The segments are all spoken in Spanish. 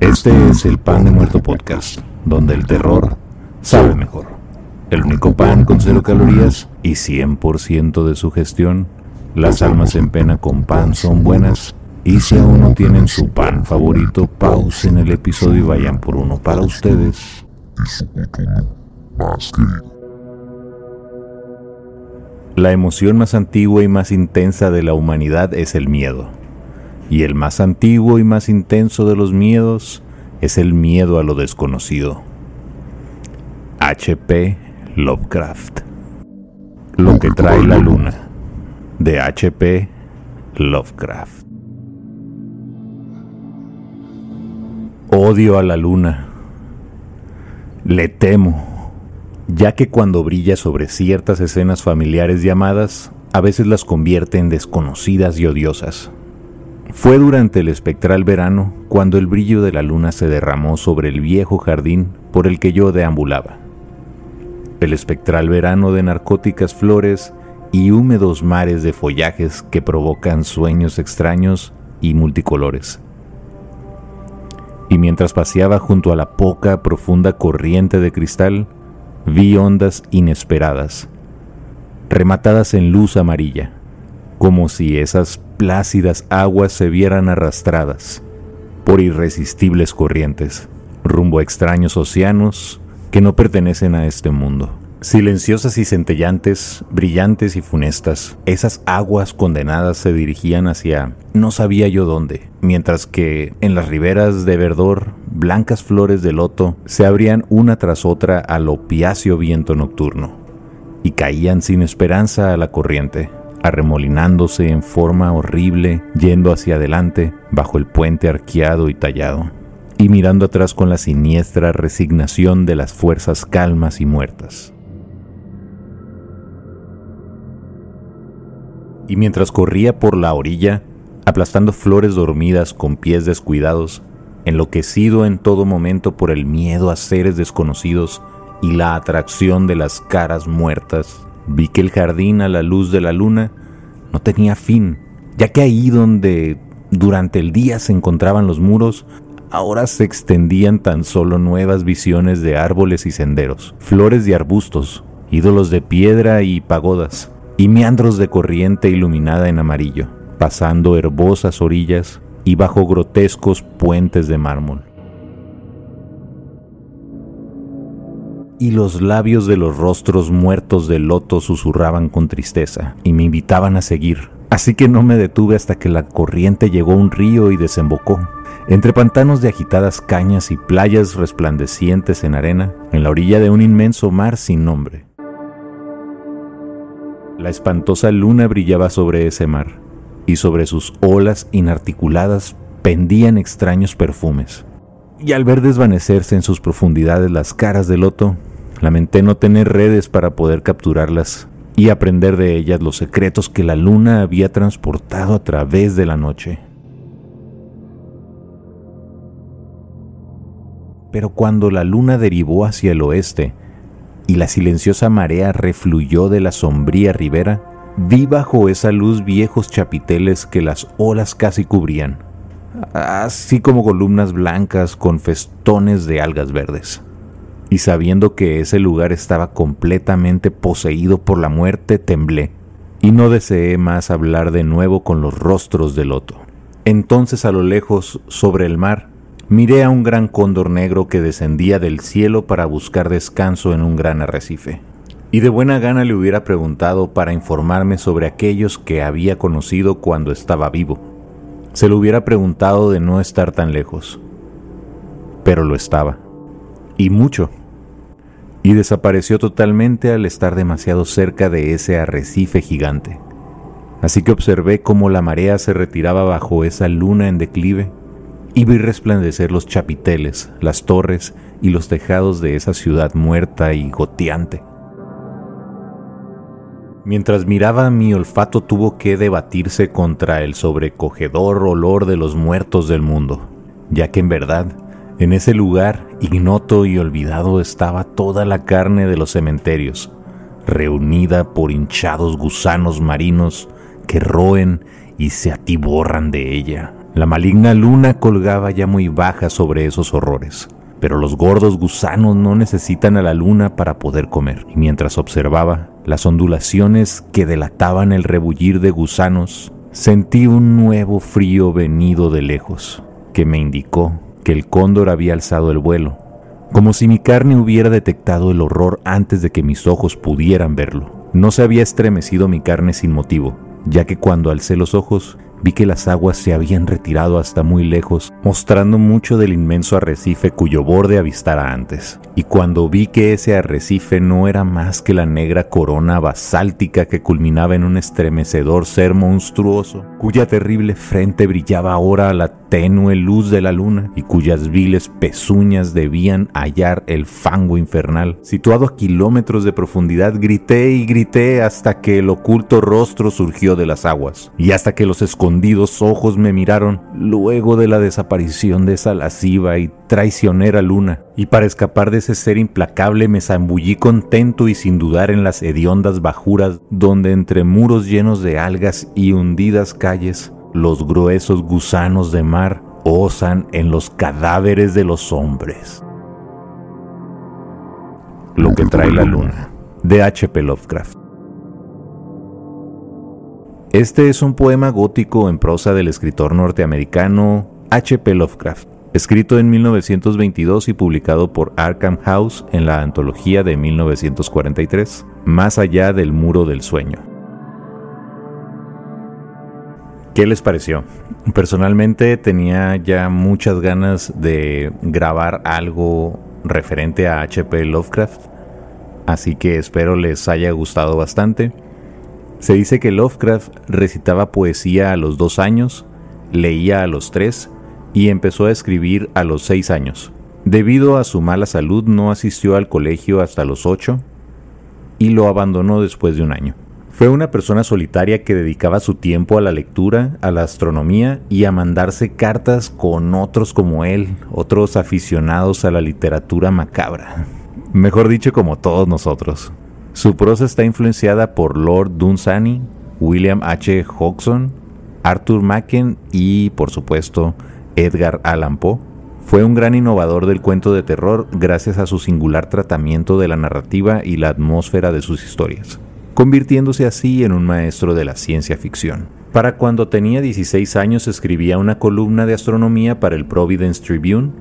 Este es el Pan de Muerto Podcast, donde el terror sabe mejor. El único pan con cero calorías y 100% de su gestión. Las almas en pena con pan son buenas. Y si aún no tienen su pan favorito, pausen el episodio y vayan por uno para ustedes. La emoción más antigua y más intensa de la humanidad es el miedo. Y el más antiguo y más intenso de los miedos es el miedo a lo desconocido. H.P. Lovecraft. Lo que trae la luna. De H.P. Lovecraft. Odio a la luna. Le temo, ya que cuando brilla sobre ciertas escenas familiares llamadas, a veces las convierte en desconocidas y odiosas. Fue durante el espectral verano cuando el brillo de la luna se derramó sobre el viejo jardín por el que yo deambulaba. El espectral verano de narcóticas flores y húmedos mares de follajes que provocan sueños extraños y multicolores. Y mientras paseaba junto a la poca profunda corriente de cristal, vi ondas inesperadas, rematadas en luz amarilla, como si esas plácidas aguas se vieran arrastradas por irresistibles corrientes, rumbo a extraños océanos que no pertenecen a este mundo. Silenciosas y centellantes, brillantes y funestas, esas aguas condenadas se dirigían hacia no sabía yo dónde, mientras que en las riberas de verdor, blancas flores de loto se abrían una tras otra al opiáceo viento nocturno y caían sin esperanza a la corriente arremolinándose en forma horrible, yendo hacia adelante bajo el puente arqueado y tallado, y mirando atrás con la siniestra resignación de las fuerzas calmas y muertas. Y mientras corría por la orilla, aplastando flores dormidas con pies descuidados, enloquecido en todo momento por el miedo a seres desconocidos y la atracción de las caras muertas, vi que el jardín a la luz de la luna no tenía fin, ya que ahí donde durante el día se encontraban los muros, ahora se extendían tan solo nuevas visiones de árboles y senderos, flores y arbustos, ídolos de piedra y pagodas, y meandros de corriente iluminada en amarillo, pasando herbosas orillas y bajo grotescos puentes de mármol. y los labios de los rostros muertos de loto susurraban con tristeza y me invitaban a seguir. Así que no me detuve hasta que la corriente llegó a un río y desembocó. Entre pantanos de agitadas cañas y playas resplandecientes en arena, en la orilla de un inmenso mar sin nombre. La espantosa luna brillaba sobre ese mar, y sobre sus olas inarticuladas pendían extraños perfumes. Y al ver desvanecerse en sus profundidades las caras de loto, Lamenté no tener redes para poder capturarlas y aprender de ellas los secretos que la luna había transportado a través de la noche. Pero cuando la luna derivó hacia el oeste y la silenciosa marea refluyó de la sombría ribera, vi bajo esa luz viejos chapiteles que las olas casi cubrían, así como columnas blancas con festones de algas verdes y sabiendo que ese lugar estaba completamente poseído por la muerte, temblé, y no deseé más hablar de nuevo con los rostros de loto. Entonces a lo lejos, sobre el mar, miré a un gran cóndor negro que descendía del cielo para buscar descanso en un gran arrecife. Y de buena gana le hubiera preguntado para informarme sobre aquellos que había conocido cuando estaba vivo. Se lo hubiera preguntado de no estar tan lejos. Pero lo estaba. Y mucho y desapareció totalmente al estar demasiado cerca de ese arrecife gigante. Así que observé cómo la marea se retiraba bajo esa luna en declive y vi resplandecer los chapiteles, las torres y los tejados de esa ciudad muerta y goteante. Mientras miraba, mi olfato tuvo que debatirse contra el sobrecogedor olor de los muertos del mundo, ya que en verdad, en ese lugar ignoto y olvidado estaba toda la carne de los cementerios, reunida por hinchados gusanos marinos que roen y se atiborran de ella. La maligna luna colgaba ya muy baja sobre esos horrores, pero los gordos gusanos no necesitan a la luna para poder comer. Y mientras observaba, las ondulaciones que delataban el rebullir de gusanos, sentí un nuevo frío venido de lejos, que me indicó que el cóndor había alzado el vuelo, como si mi carne hubiera detectado el horror antes de que mis ojos pudieran verlo. No se había estremecido mi carne sin motivo, ya que cuando alcé los ojos vi que las aguas se habían retirado hasta muy lejos, mostrando mucho del inmenso arrecife cuyo borde avistara antes. Y cuando vi que ese arrecife no era más que la negra corona basáltica que culminaba en un estremecedor ser monstruoso, cuya terrible frente brillaba ahora a la tenue luz de la luna y cuyas viles pezuñas debían hallar el fango infernal. Situado a kilómetros de profundidad, grité y grité hasta que el oculto rostro surgió de las aguas y hasta que los escondidos ojos me miraron luego de la desaparición de esa lasciva y traicionera luna. Y para escapar de ese ser implacable me zambullí contento y sin dudar en las hediondas bajuras donde entre muros llenos de algas y hundidas calles los gruesos gusanos de mar osan en los cadáveres de los hombres. Lo que trae la luna, de H.P. Lovecraft. Este es un poema gótico en prosa del escritor norteamericano H.P. Lovecraft, escrito en 1922 y publicado por Arkham House en la antología de 1943, Más allá del muro del sueño. ¿Qué les pareció? Personalmente tenía ya muchas ganas de grabar algo referente a HP Lovecraft, así que espero les haya gustado bastante. Se dice que Lovecraft recitaba poesía a los dos años, leía a los tres y empezó a escribir a los seis años. Debido a su mala salud no asistió al colegio hasta los ocho y lo abandonó después de un año. Fue una persona solitaria que dedicaba su tiempo a la lectura, a la astronomía y a mandarse cartas con otros como él, otros aficionados a la literatura macabra. Mejor dicho, como todos nosotros. Su prosa está influenciada por Lord Dunsany, William H. Hodgson, Arthur Machen y, por supuesto, Edgar Allan Poe. Fue un gran innovador del cuento de terror gracias a su singular tratamiento de la narrativa y la atmósfera de sus historias convirtiéndose así en un maestro de la ciencia ficción. Para cuando tenía 16 años escribía una columna de astronomía para el Providence Tribune.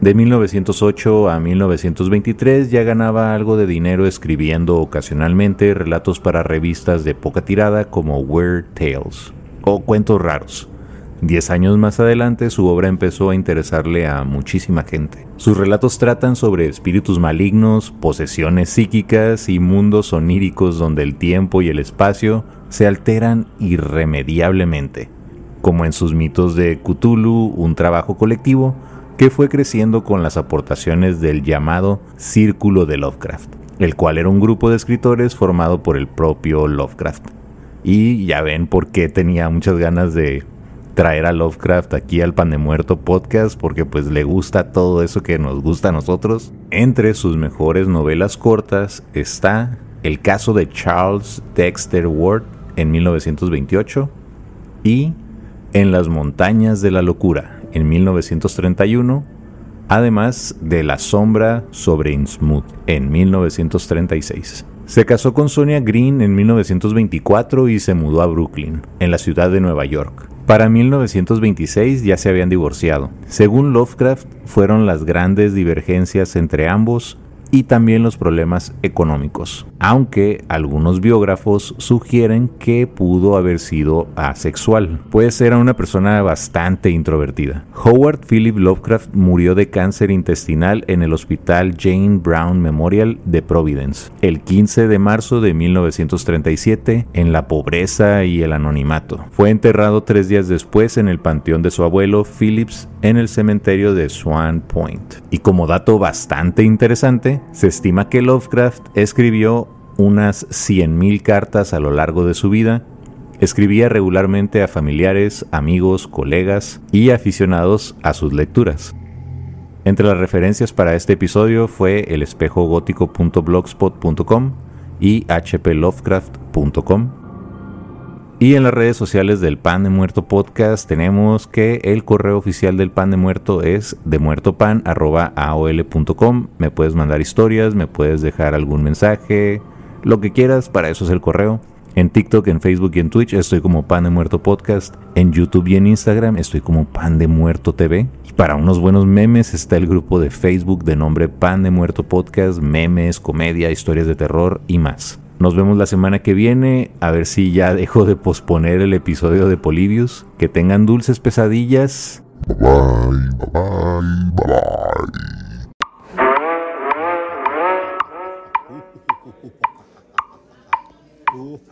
De 1908 a 1923 ya ganaba algo de dinero escribiendo ocasionalmente relatos para revistas de poca tirada como Weird Tales o Cuentos Raros. Diez años más adelante su obra empezó a interesarle a muchísima gente. Sus relatos tratan sobre espíritus malignos, posesiones psíquicas y mundos oníricos donde el tiempo y el espacio se alteran irremediablemente, como en sus mitos de Cthulhu, un trabajo colectivo que fue creciendo con las aportaciones del llamado Círculo de Lovecraft, el cual era un grupo de escritores formado por el propio Lovecraft. Y ya ven por qué tenía muchas ganas de traer a Lovecraft aquí al Pan de Muerto podcast porque pues le gusta todo eso que nos gusta a nosotros. Entre sus mejores novelas cortas está El caso de Charles Dexter Ward en 1928 y En las montañas de la locura en 1931, además de La sombra sobre Innsmouth en 1936. Se casó con Sonia Green en 1924 y se mudó a Brooklyn, en la ciudad de Nueva York. Para 1926 ya se habían divorciado. Según Lovecraft, fueron las grandes divergencias entre ambos y también los problemas económicos, aunque algunos biógrafos sugieren que pudo haber sido asexual, pues era una persona bastante introvertida. Howard Philip Lovecraft murió de cáncer intestinal en el Hospital Jane Brown Memorial de Providence el 15 de marzo de 1937 en la pobreza y el anonimato. Fue enterrado tres días después en el panteón de su abuelo Phillips en el cementerio de Swan Point. Y como dato bastante interesante, se estima que Lovecraft escribió unas 100.000 cartas a lo largo de su vida, escribía regularmente a familiares, amigos, colegas y aficionados a sus lecturas. Entre las referencias para este episodio fue elespejogótico.blogspot.com y hplovecraft.com. Y en las redes sociales del Pan de Muerto Podcast tenemos que el correo oficial del Pan de Muerto es demuertopan.aol.com. Me puedes mandar historias, me puedes dejar algún mensaje, lo que quieras, para eso es el correo. En TikTok, en Facebook y en Twitch estoy como Pan de Muerto Podcast. En YouTube y en Instagram estoy como Pan de Muerto TV. Y para unos buenos memes está el grupo de Facebook de nombre Pan de Muerto Podcast, memes, comedia, historias de terror y más. Nos vemos la semana que viene, a ver si ya dejo de posponer el episodio de Polibius. Que tengan dulces pesadillas. Bye bye, bye bye, bye